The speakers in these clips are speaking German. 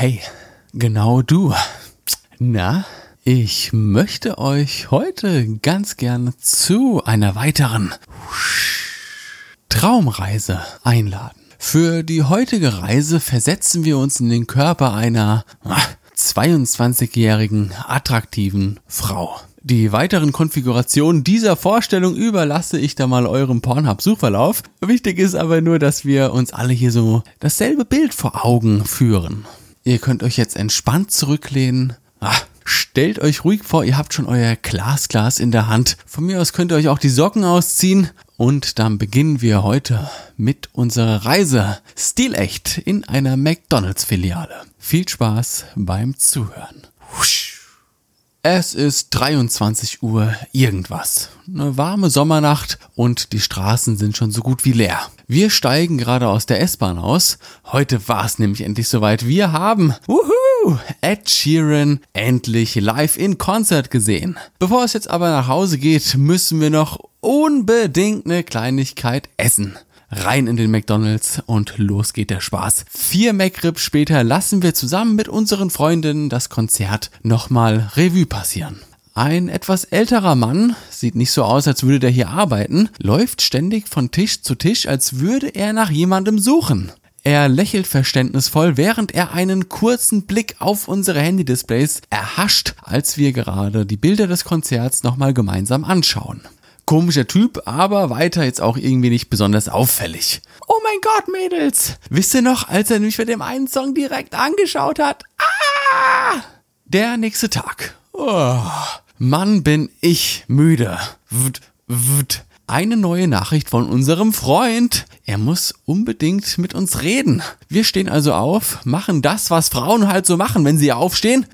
Hey, genau du. Na, ich möchte euch heute ganz gern zu einer weiteren Traumreise einladen. Für die heutige Reise versetzen wir uns in den Körper einer 22-jährigen attraktiven Frau. Die weiteren Konfigurationen dieser Vorstellung überlasse ich da mal eurem Pornhub-Suchverlauf. Wichtig ist aber nur, dass wir uns alle hier so dasselbe Bild vor Augen führen. Ihr könnt euch jetzt entspannt zurücklehnen. Ah, stellt euch ruhig vor, ihr habt schon euer Glasglas in der Hand. Von mir aus könnt ihr euch auch die Socken ausziehen. Und dann beginnen wir heute mit unserer Reise stilecht in einer McDonalds-Filiale. Viel Spaß beim Zuhören. Husch. Es ist 23 Uhr irgendwas. Eine warme Sommernacht und die Straßen sind schon so gut wie leer. Wir steigen gerade aus der S-Bahn aus. Heute war es nämlich endlich soweit. Wir haben wuhu, Ed Sheeran endlich live in Konzert gesehen. Bevor es jetzt aber nach Hause geht, müssen wir noch unbedingt eine Kleinigkeit essen rein in den McDonald's und los geht der Spaß. Vier McRib später lassen wir zusammen mit unseren Freundinnen das Konzert nochmal Revue passieren. Ein etwas älterer Mann, sieht nicht so aus, als würde der hier arbeiten, läuft ständig von Tisch zu Tisch, als würde er nach jemandem suchen. Er lächelt verständnisvoll, während er einen kurzen Blick auf unsere Handy-Displays erhascht, als wir gerade die Bilder des Konzerts nochmal gemeinsam anschauen komischer Typ, aber weiter jetzt auch irgendwie nicht besonders auffällig. Oh mein Gott, Mädels! Wisst ihr noch, als er mich für den einen Song direkt angeschaut hat? Ah! Der nächste Tag. Oh, Mann, bin ich müde. Wut, wut. Eine neue Nachricht von unserem Freund. Er muss unbedingt mit uns reden. Wir stehen also auf, machen das, was Frauen halt so machen, wenn sie aufstehen.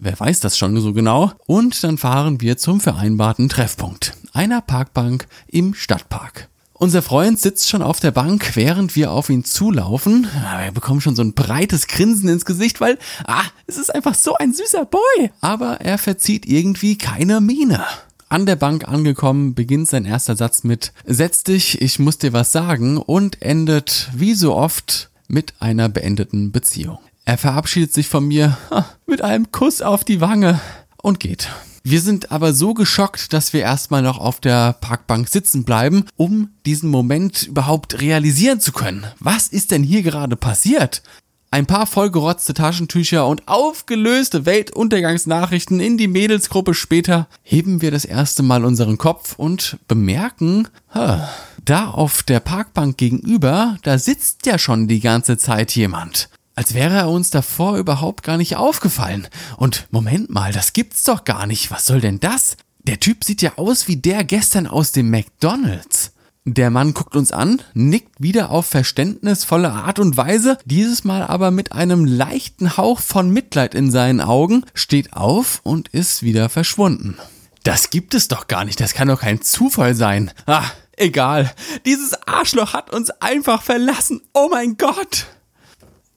Wer weiß das schon so genau? Und dann fahren wir zum vereinbarten Treffpunkt einer Parkbank im Stadtpark. Unser Freund sitzt schon auf der Bank, während wir auf ihn zulaufen. Wir bekommen schon so ein breites Grinsen ins Gesicht, weil, ah, es ist einfach so ein süßer Boy. Aber er verzieht irgendwie keine Miene. An der Bank angekommen, beginnt sein erster Satz mit Setz dich, ich muss dir was sagen und endet, wie so oft, mit einer beendeten Beziehung. Er verabschiedet sich von mir mit einem Kuss auf die Wange und geht. Wir sind aber so geschockt, dass wir erstmal noch auf der Parkbank sitzen bleiben, um diesen Moment überhaupt realisieren zu können. Was ist denn hier gerade passiert? Ein paar vollgerotzte Taschentücher und aufgelöste Weltuntergangsnachrichten in die Mädelsgruppe später heben wir das erste Mal unseren Kopf und bemerken, da auf der Parkbank gegenüber, da sitzt ja schon die ganze Zeit jemand als wäre er uns davor überhaupt gar nicht aufgefallen. Und Moment mal, das gibt's doch gar nicht. Was soll denn das? Der Typ sieht ja aus wie der gestern aus dem McDonald's. Der Mann guckt uns an, nickt wieder auf verständnisvolle Art und Weise, dieses Mal aber mit einem leichten Hauch von Mitleid in seinen Augen, steht auf und ist wieder verschwunden. Das gibt es doch gar nicht, das kann doch kein Zufall sein. Ah, egal. Dieses Arschloch hat uns einfach verlassen. Oh mein Gott.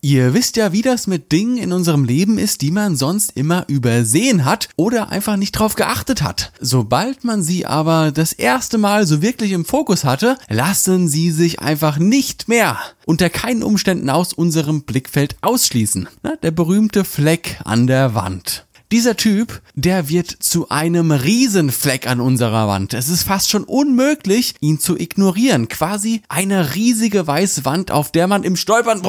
Ihr wisst ja, wie das mit Dingen in unserem Leben ist, die man sonst immer übersehen hat oder einfach nicht drauf geachtet hat. Sobald man sie aber das erste Mal so wirklich im Fokus hatte, lassen sie sich einfach nicht mehr unter keinen Umständen aus unserem Blickfeld ausschließen. Na, der berühmte Fleck an der Wand. Dieser Typ, der wird zu einem Riesenfleck an unserer Wand. Es ist fast schon unmöglich, ihn zu ignorieren. Quasi eine riesige weiße Wand, auf der man im Stolpern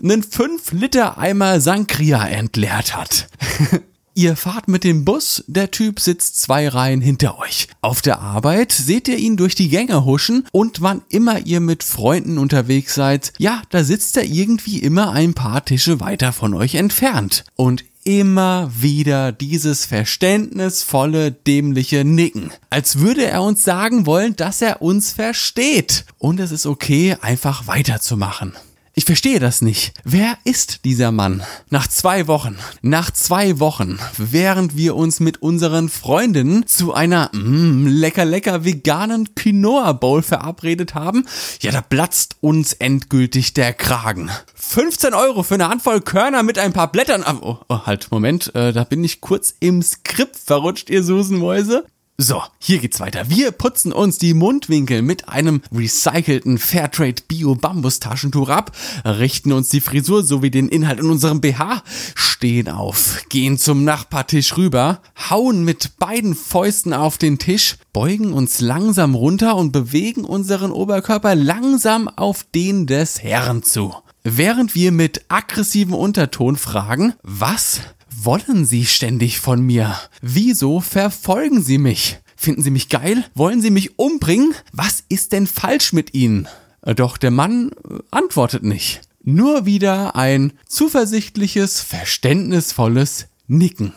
einen 5 Liter Eimer Sankria entleert hat. Ihr fahrt mit dem Bus, der Typ sitzt zwei Reihen hinter euch. Auf der Arbeit seht ihr ihn durch die Gänge huschen und wann immer ihr mit Freunden unterwegs seid, ja, da sitzt er irgendwie immer ein paar Tische weiter von euch entfernt. Und immer wieder dieses verständnisvolle, dämliche Nicken. Als würde er uns sagen wollen, dass er uns versteht. Und es ist okay, einfach weiterzumachen. Ich verstehe das nicht. Wer ist dieser Mann? Nach zwei Wochen, nach zwei Wochen, während wir uns mit unseren Freundinnen zu einer mm, lecker lecker veganen Quinoa Bowl verabredet haben, ja, da platzt uns endgültig der Kragen. 15 Euro für eine Handvoll Körner mit ein paar Blättern. Oh, oh halt, Moment, äh, da bin ich kurz im Skript verrutscht, ihr Susenmäuse. So, hier geht's weiter. Wir putzen uns die Mundwinkel mit einem recycelten Fairtrade Bio Bambus Taschentuch ab, richten uns die Frisur sowie den Inhalt in unserem BH, stehen auf, gehen zum Nachbartisch rüber, hauen mit beiden Fäusten auf den Tisch, beugen uns langsam runter und bewegen unseren Oberkörper langsam auf den des Herrn zu. Während wir mit aggressivem Unterton fragen, was wollen Sie ständig von mir? Wieso verfolgen Sie mich? Finden Sie mich geil? Wollen Sie mich umbringen? Was ist denn falsch mit Ihnen? Doch der Mann äh, antwortet nicht. Nur wieder ein zuversichtliches, verständnisvolles Nicken.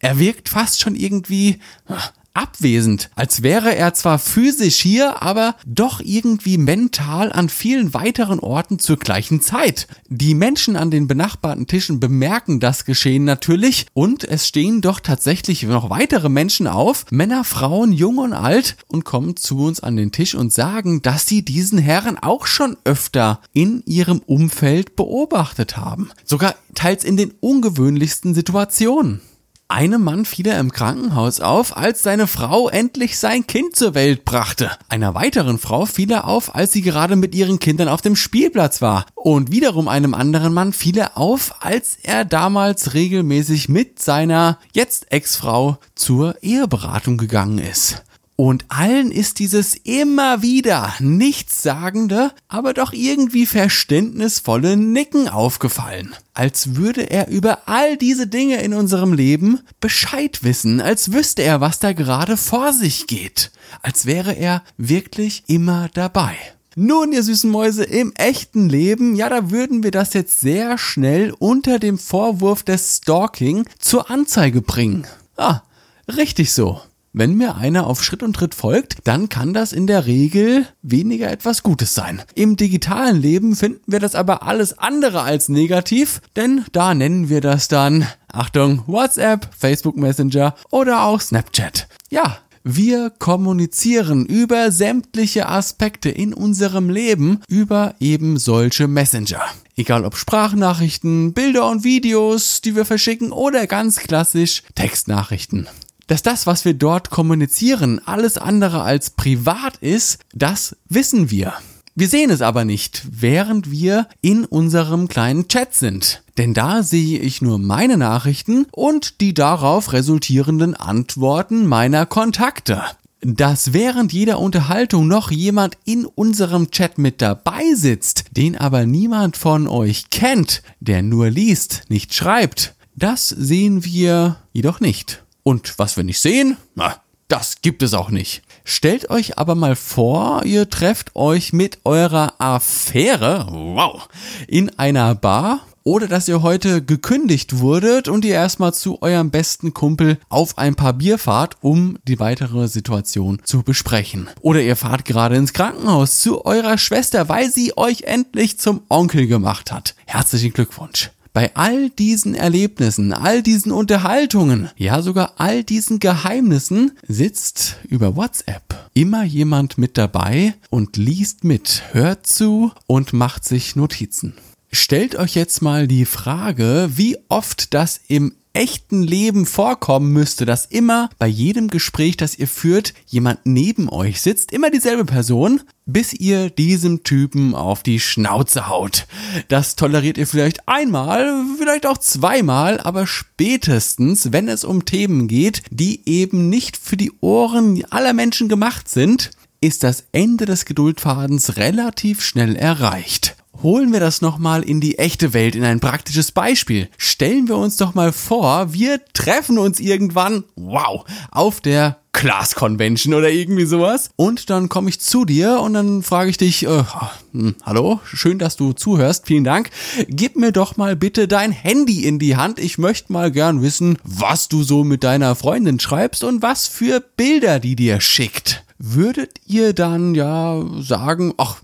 Er wirkt fast schon irgendwie äh, abwesend, als wäre er zwar physisch hier, aber doch irgendwie mental an vielen weiteren Orten zur gleichen Zeit. Die Menschen an den benachbarten Tischen bemerken das Geschehen natürlich und es stehen doch tatsächlich noch weitere Menschen auf, Männer, Frauen, jung und alt, und kommen zu uns an den Tisch und sagen, dass sie diesen Herren auch schon öfter in ihrem Umfeld beobachtet haben. Sogar teils in den ungewöhnlichsten Situationen. Einem Mann fiel er im Krankenhaus auf, als seine Frau endlich sein Kind zur Welt brachte. Einer weiteren Frau fiel er auf, als sie gerade mit ihren Kindern auf dem Spielplatz war. Und wiederum einem anderen Mann fiel er auf, als er damals regelmäßig mit seiner jetzt Ex-Frau zur Eheberatung gegangen ist. Und allen ist dieses immer wieder nichtssagende, aber doch irgendwie verständnisvolle Nicken aufgefallen. Als würde er über all diese Dinge in unserem Leben Bescheid wissen, als wüsste er, was da gerade vor sich geht. Als wäre er wirklich immer dabei. Nun, ihr süßen Mäuse, im echten Leben, ja, da würden wir das jetzt sehr schnell unter dem Vorwurf des Stalking zur Anzeige bringen. Ah, richtig so. Wenn mir einer auf Schritt und Tritt folgt, dann kann das in der Regel weniger etwas Gutes sein. Im digitalen Leben finden wir das aber alles andere als negativ, denn da nennen wir das dann, Achtung, WhatsApp, Facebook Messenger oder auch Snapchat. Ja, wir kommunizieren über sämtliche Aspekte in unserem Leben über eben solche Messenger. Egal ob Sprachnachrichten, Bilder und Videos, die wir verschicken oder ganz klassisch Textnachrichten dass das, was wir dort kommunizieren, alles andere als privat ist, das wissen wir. Wir sehen es aber nicht, während wir in unserem kleinen Chat sind. Denn da sehe ich nur meine Nachrichten und die darauf resultierenden Antworten meiner Kontakte. Dass während jeder Unterhaltung noch jemand in unserem Chat mit dabei sitzt, den aber niemand von euch kennt, der nur liest, nicht schreibt, das sehen wir jedoch nicht. Und was wir nicht sehen, na, das gibt es auch nicht. Stellt euch aber mal vor, ihr trefft euch mit eurer Affäre, wow, in einer Bar oder dass ihr heute gekündigt wurdet und ihr erstmal zu eurem besten Kumpel auf ein paar Bier fahrt, um die weitere Situation zu besprechen. Oder ihr fahrt gerade ins Krankenhaus zu eurer Schwester, weil sie euch endlich zum Onkel gemacht hat. Herzlichen Glückwunsch. Bei all diesen Erlebnissen, all diesen Unterhaltungen, ja sogar all diesen Geheimnissen sitzt über WhatsApp immer jemand mit dabei und liest mit, hört zu und macht sich Notizen. Stellt euch jetzt mal die Frage, wie oft das im echten Leben vorkommen müsste, dass immer bei jedem Gespräch, das ihr führt, jemand neben euch sitzt, immer dieselbe Person, bis ihr diesem Typen auf die Schnauze haut. Das toleriert ihr vielleicht einmal, vielleicht auch zweimal, aber spätestens, wenn es um Themen geht, die eben nicht für die Ohren aller Menschen gemacht sind, ist das Ende des Geduldfadens relativ schnell erreicht. Holen wir das nochmal in die echte Welt, in ein praktisches Beispiel. Stellen wir uns doch mal vor, wir treffen uns irgendwann, wow, auf der Class Convention oder irgendwie sowas. Und dann komme ich zu dir und dann frage ich dich, äh, hm, hallo, schön, dass du zuhörst, vielen Dank. Gib mir doch mal bitte dein Handy in die Hand. Ich möchte mal gern wissen, was du so mit deiner Freundin schreibst und was für Bilder die dir schickt. Würdet ihr dann ja sagen, ach,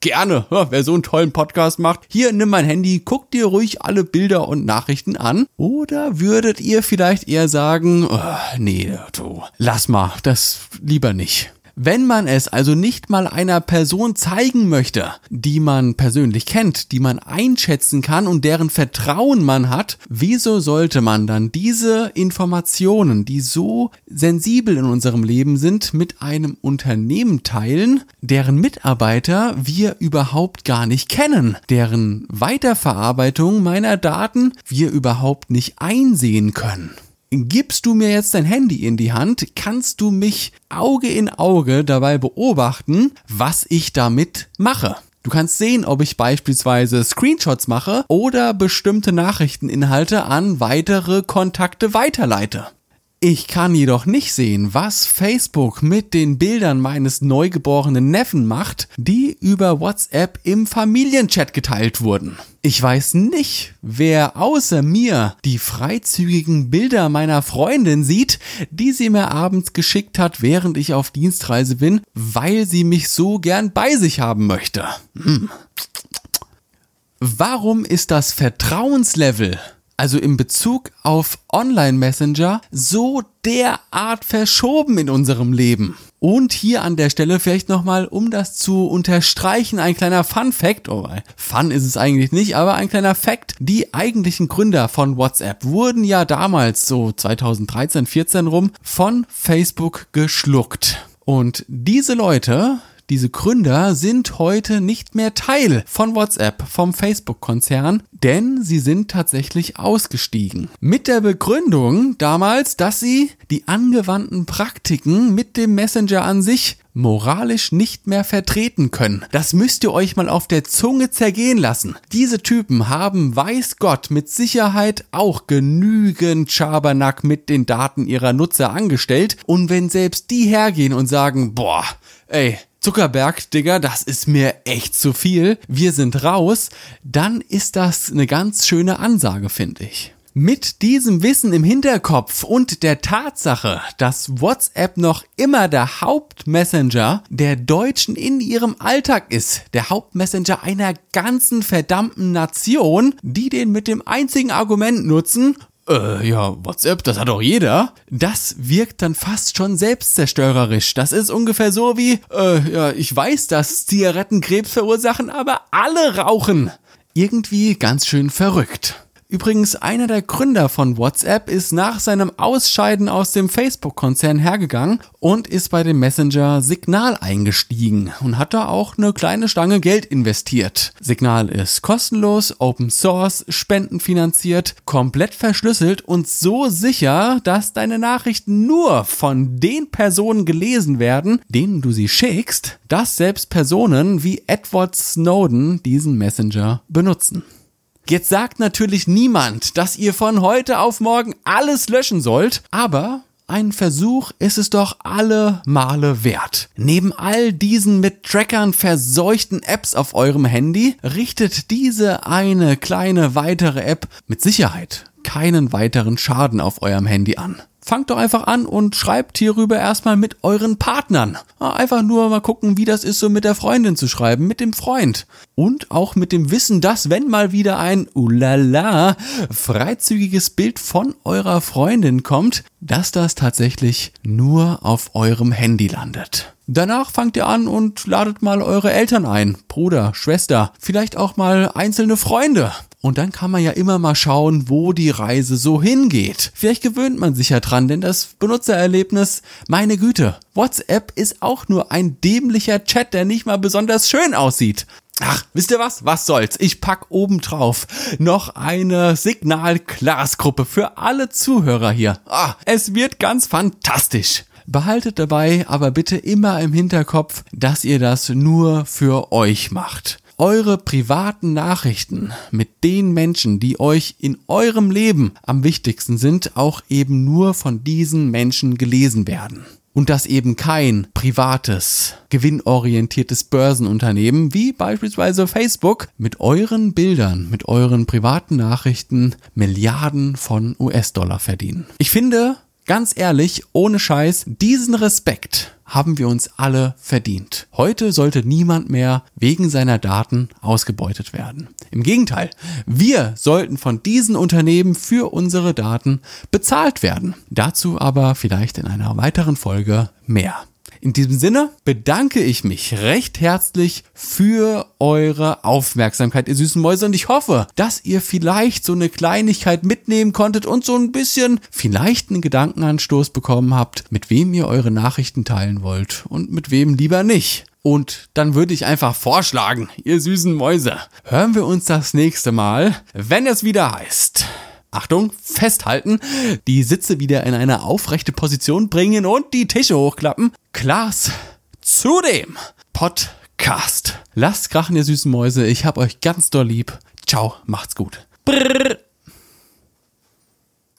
gerne, wer so einen tollen Podcast macht. Hier, nimm mein Handy, guck dir ruhig alle Bilder und Nachrichten an. Oder würdet ihr vielleicht eher sagen, oh, nee, du, lass mal, das lieber nicht. Wenn man es also nicht mal einer Person zeigen möchte, die man persönlich kennt, die man einschätzen kann und deren Vertrauen man hat, wieso sollte man dann diese Informationen, die so sensibel in unserem Leben sind, mit einem Unternehmen teilen, deren Mitarbeiter wir überhaupt gar nicht kennen, deren Weiterverarbeitung meiner Daten wir überhaupt nicht einsehen können? Gibst du mir jetzt dein Handy in die Hand, kannst du mich Auge in Auge dabei beobachten, was ich damit mache. Du kannst sehen, ob ich beispielsweise Screenshots mache oder bestimmte Nachrichteninhalte an weitere Kontakte weiterleite. Ich kann jedoch nicht sehen, was Facebook mit den Bildern meines neugeborenen Neffen macht, die über WhatsApp im Familienchat geteilt wurden. Ich weiß nicht, wer außer mir die freizügigen Bilder meiner Freundin sieht, die sie mir abends geschickt hat, während ich auf Dienstreise bin, weil sie mich so gern bei sich haben möchte. Hm. Warum ist das Vertrauenslevel also in Bezug auf Online-Messenger, so derart verschoben in unserem Leben. Und hier an der Stelle vielleicht nochmal, um das zu unterstreichen, ein kleiner Fun-Fact, oh, Fun ist es eigentlich nicht, aber ein kleiner Fact. Die eigentlichen Gründer von WhatsApp wurden ja damals, so 2013, 14 rum, von Facebook geschluckt. Und diese Leute, diese Gründer sind heute nicht mehr Teil von WhatsApp, vom Facebook-Konzern, denn sie sind tatsächlich ausgestiegen. Mit der Begründung damals, dass sie die angewandten Praktiken mit dem Messenger an sich moralisch nicht mehr vertreten können. Das müsst ihr euch mal auf der Zunge zergehen lassen. Diese Typen haben, weiß Gott, mit Sicherheit auch genügend Schabernack mit den Daten ihrer Nutzer angestellt. Und wenn selbst die hergehen und sagen, boah, ey, Zuckerberg, Digga, das ist mir echt zu viel, wir sind raus, dann ist das eine ganz schöne Ansage, finde ich. Mit diesem Wissen im Hinterkopf und der Tatsache, dass WhatsApp noch immer der Hauptmessenger der Deutschen in ihrem Alltag ist, der Hauptmessenger einer ganzen verdammten Nation, die den mit dem einzigen Argument nutzen, äh, ja, WhatsApp, das hat doch jeder. Das wirkt dann fast schon selbstzerstörerisch. Das ist ungefähr so wie, äh, ja, ich weiß, dass Zigaretten Krebs verursachen, aber alle rauchen. Irgendwie ganz schön verrückt. Übrigens, einer der Gründer von WhatsApp ist nach seinem Ausscheiden aus dem Facebook-Konzern hergegangen und ist bei dem Messenger Signal eingestiegen und hat da auch eine kleine Stange Geld investiert. Signal ist kostenlos, Open Source, spendenfinanziert, komplett verschlüsselt und so sicher, dass deine Nachrichten nur von den Personen gelesen werden, denen du sie schickst, dass selbst Personen wie Edward Snowden diesen Messenger benutzen. Jetzt sagt natürlich niemand, dass ihr von heute auf morgen alles löschen sollt, aber ein Versuch ist es doch alle Male wert. Neben all diesen mit Trackern verseuchten Apps auf eurem Handy richtet diese eine kleine weitere App mit Sicherheit keinen weiteren Schaden auf eurem Handy an fangt doch einfach an und schreibt hierüber erstmal mit euren Partnern. Einfach nur mal gucken, wie das ist, so mit der Freundin zu schreiben, mit dem Freund. Und auch mit dem Wissen, dass wenn mal wieder ein ulala freizügiges Bild von eurer Freundin kommt, dass das tatsächlich nur auf eurem Handy landet. Danach fangt ihr an und ladet mal eure Eltern ein, Bruder, Schwester, vielleicht auch mal einzelne Freunde. Und dann kann man ja immer mal schauen, wo die Reise so hingeht. Vielleicht gewöhnt man sich ja dran, denn das Benutzererlebnis, meine Güte, WhatsApp ist auch nur ein dämlicher Chat, der nicht mal besonders schön aussieht. Ach, wisst ihr was? Was soll's? Ich pack obendrauf noch eine Signal-Class-Gruppe für alle Zuhörer hier. Ah, es wird ganz fantastisch. Behaltet dabei aber bitte immer im Hinterkopf, dass ihr das nur für euch macht eure privaten Nachrichten mit den Menschen, die euch in eurem Leben am wichtigsten sind, auch eben nur von diesen Menschen gelesen werden. Und dass eben kein privates, gewinnorientiertes Börsenunternehmen wie beispielsweise Facebook mit euren Bildern, mit euren privaten Nachrichten Milliarden von US-Dollar verdienen. Ich finde, ganz ehrlich, ohne Scheiß, diesen Respekt haben wir uns alle verdient. Heute sollte niemand mehr wegen seiner Daten ausgebeutet werden. Im Gegenteil, wir sollten von diesen Unternehmen für unsere Daten bezahlt werden. Dazu aber vielleicht in einer weiteren Folge mehr. In diesem Sinne bedanke ich mich recht herzlich für eure Aufmerksamkeit, ihr süßen Mäuse, und ich hoffe, dass ihr vielleicht so eine Kleinigkeit mitnehmen konntet und so ein bisschen vielleicht einen Gedankenanstoß bekommen habt, mit wem ihr eure Nachrichten teilen wollt und mit wem lieber nicht. Und dann würde ich einfach vorschlagen, ihr süßen Mäuse, hören wir uns das nächste Mal, wenn es wieder heißt. Achtung, festhalten, die Sitze wieder in eine aufrechte Position bringen und die Tische hochklappen. Klaas, zu dem Podcast. Lasst krachen, ihr süßen Mäuse, ich hab euch ganz doll lieb. Ciao, macht's gut. Brrr.